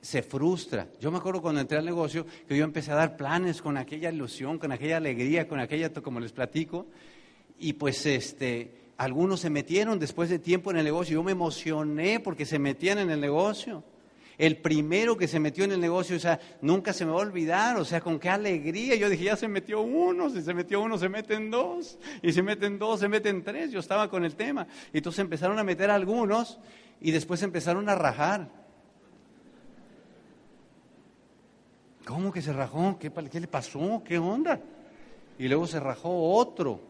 se frustra. Yo me acuerdo cuando entré al negocio que yo empecé a dar planes con aquella ilusión, con aquella alegría, con aquella, como les platico, y pues este, algunos se metieron después de tiempo en el negocio. Yo me emocioné porque se metían en el negocio el primero que se metió en el negocio, o sea, nunca se me va a olvidar, o sea, con qué alegría. Yo dije, ya se metió uno, si se metió uno, se meten dos, y se meten dos, se meten tres. Yo estaba con el tema. Y entonces empezaron a meter algunos y después empezaron a rajar. ¿Cómo que se rajó? ¿Qué, ¿Qué, le pasó? ¿Qué onda? Y luego se rajó otro.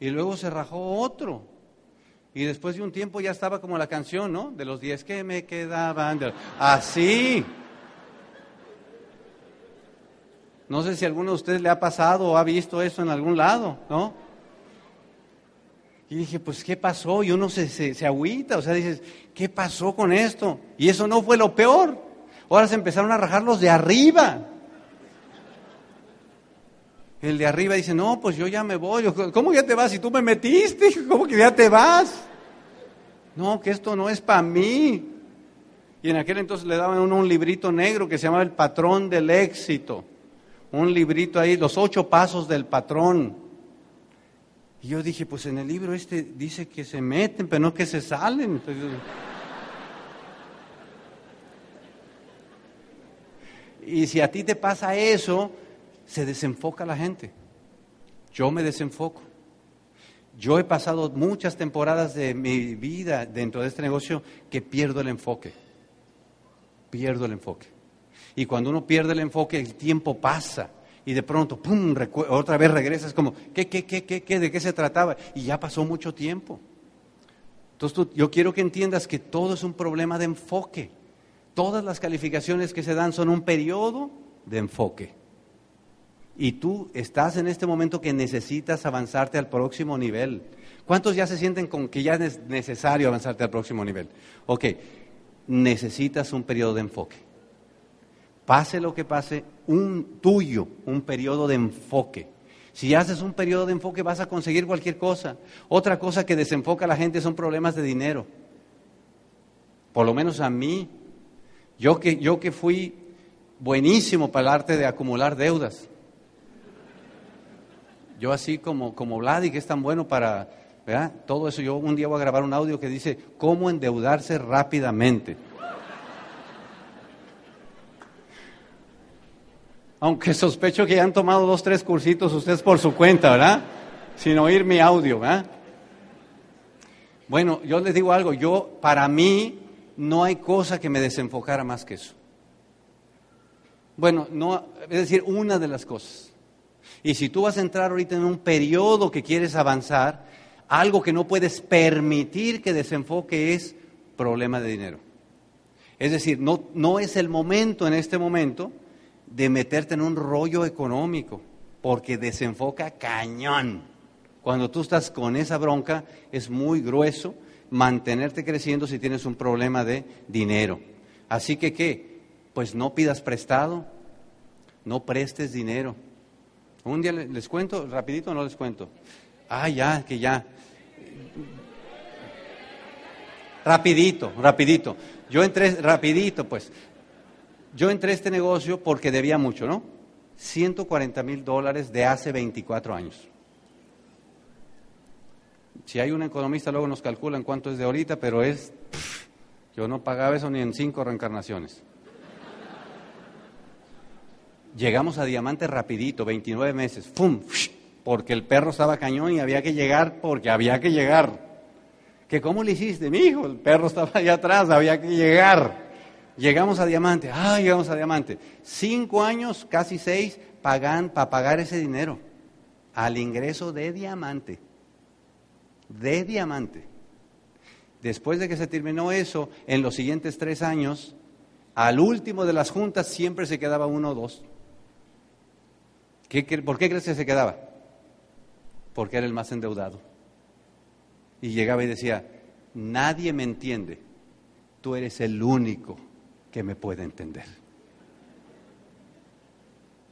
Y luego se rajó otro. Y después de un tiempo ya estaba como la canción, ¿no? De los diez que me quedaban. Así. No sé si a alguno de ustedes le ha pasado o ha visto eso en algún lado, ¿no? Y dije, pues, ¿qué pasó? Y uno se, se, se agüita, o sea, dices, ¿qué pasó con esto? Y eso no fue lo peor. Ahora se empezaron a rajar los de arriba. El de arriba dice, no, pues yo ya me voy. ¿Cómo ya te vas? Si tú me metiste, ¿cómo que ya te vas? No, que esto no es para mí. Y en aquel entonces le daban uno un librito negro que se llamaba El Patrón del Éxito. Un librito ahí, los ocho pasos del patrón. Y yo dije, pues en el libro este dice que se meten, pero no que se salen. y si a ti te pasa eso, se desenfoca la gente. Yo me desenfoco. Yo he pasado muchas temporadas de mi vida dentro de este negocio que pierdo el enfoque. Pierdo el enfoque. Y cuando uno pierde el enfoque, el tiempo pasa. Y de pronto, ¡pum!, otra vez regresas como, ¿qué, qué, qué, qué, qué, de qué se trataba? Y ya pasó mucho tiempo. Entonces yo quiero que entiendas que todo es un problema de enfoque. Todas las calificaciones que se dan son un periodo de enfoque. Y tú estás en este momento que necesitas avanzarte al próximo nivel. ¿Cuántos ya se sienten con que ya es necesario avanzarte al próximo nivel? Ok, necesitas un periodo de enfoque. Pase lo que pase, un tuyo, un periodo de enfoque. Si haces un periodo de enfoque vas a conseguir cualquier cosa. Otra cosa que desenfoca a la gente son problemas de dinero. Por lo menos a mí, yo que, yo que fui buenísimo para el arte de acumular deudas. Yo así como, como Vladi, que es tan bueno para, ¿verdad? Todo eso, yo un día voy a grabar un audio que dice, ¿cómo endeudarse rápidamente? Aunque sospecho que ya han tomado dos, tres cursitos ustedes por su cuenta, ¿verdad? Sin oír mi audio, ¿verdad? Bueno, yo les digo algo, yo, para mí, no hay cosa que me desenfocara más que eso. Bueno, no, es decir, una de las cosas. Y si tú vas a entrar ahorita en un periodo que quieres avanzar, algo que no puedes permitir que desenfoque es problema de dinero. Es decir, no, no es el momento en este momento de meterte en un rollo económico, porque desenfoca cañón. Cuando tú estás con esa bronca es muy grueso mantenerte creciendo si tienes un problema de dinero. Así que, ¿qué? Pues no pidas prestado, no prestes dinero. Un día les cuento, rapidito o no les cuento. Ah, ya, que ya. Rapidito, rapidito. Yo entré, rapidito, pues. Yo entré a este negocio porque debía mucho, ¿no? 140 mil dólares de hace 24 años. Si hay un economista, luego nos calculan cuánto es de ahorita, pero es. yo no pagaba eso ni en cinco reencarnaciones. Llegamos a Diamante rapidito, 29 meses, ¡fum! Porque el perro estaba cañón y había que llegar porque había que llegar. ¿Que cómo le hiciste, mi hijo? El perro estaba allá atrás, había que llegar. Llegamos a Diamante, ah, llegamos a Diamante. Cinco años, casi seis, pagan para pagar ese dinero al ingreso de Diamante. De Diamante. Después de que se terminó eso, en los siguientes tres años, al último de las juntas siempre se quedaba uno o dos. ¿Por qué crees que se quedaba? Porque era el más endeudado. Y llegaba y decía, nadie me entiende, tú eres el único que me puede entender.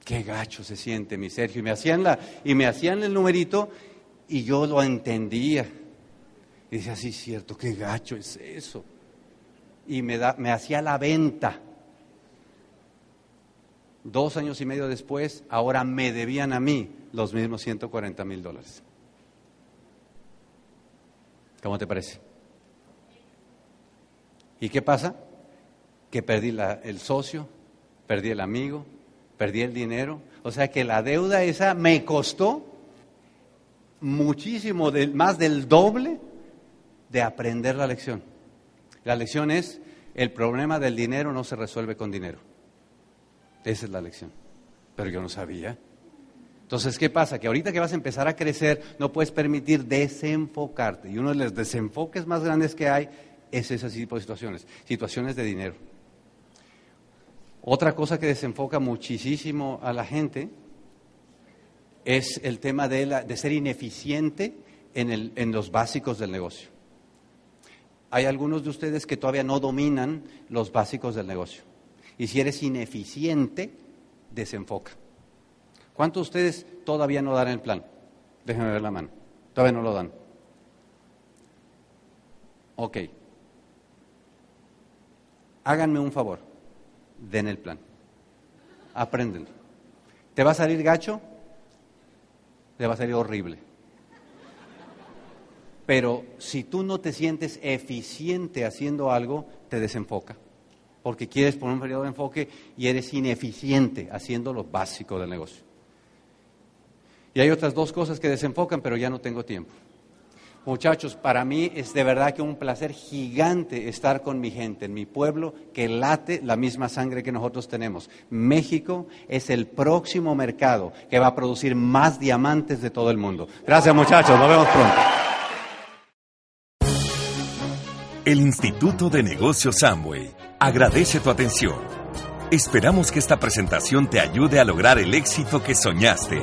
Qué gacho se siente mi Sergio. Y me hacían, la, y me hacían el numerito y yo lo entendía. Y decía, sí, cierto, qué gacho es eso. Y me, da, me hacía la venta. Dos años y medio después, ahora me debían a mí los mismos 140 mil dólares. ¿Cómo te parece? ¿Y qué pasa? Que perdí el socio, perdí el amigo, perdí el dinero. O sea que la deuda esa me costó muchísimo, más del doble de aprender la lección. La lección es, el problema del dinero no se resuelve con dinero. Esa es la lección. Pero yo no sabía. Entonces, ¿qué pasa? Que ahorita que vas a empezar a crecer, no puedes permitir desenfocarte. Y uno de los desenfoques más grandes que hay es ese tipo de situaciones, situaciones de dinero. Otra cosa que desenfoca muchísimo a la gente es el tema de, de ser ineficiente en, el, en los básicos del negocio. Hay algunos de ustedes que todavía no dominan los básicos del negocio. Y si eres ineficiente, desenfoca. ¿Cuántos de ustedes todavía no dan el plan? Déjenme ver la mano. Todavía no lo dan. Ok. Háganme un favor. Den el plan. Apréndenlo. ¿Te va a salir gacho? Te va a salir horrible. Pero si tú no te sientes eficiente haciendo algo, te desenfoca. Porque quieres poner un periodo de enfoque y eres ineficiente haciendo lo básico del negocio. Y hay otras dos cosas que desenfocan, pero ya no tengo tiempo. Muchachos, para mí es de verdad que un placer gigante estar con mi gente, en mi pueblo, que late la misma sangre que nosotros tenemos. México es el próximo mercado que va a producir más diamantes de todo el mundo. Gracias muchachos, nos vemos pronto. El Instituto de Negocios Samway agradece tu atención. Esperamos que esta presentación te ayude a lograr el éxito que soñaste.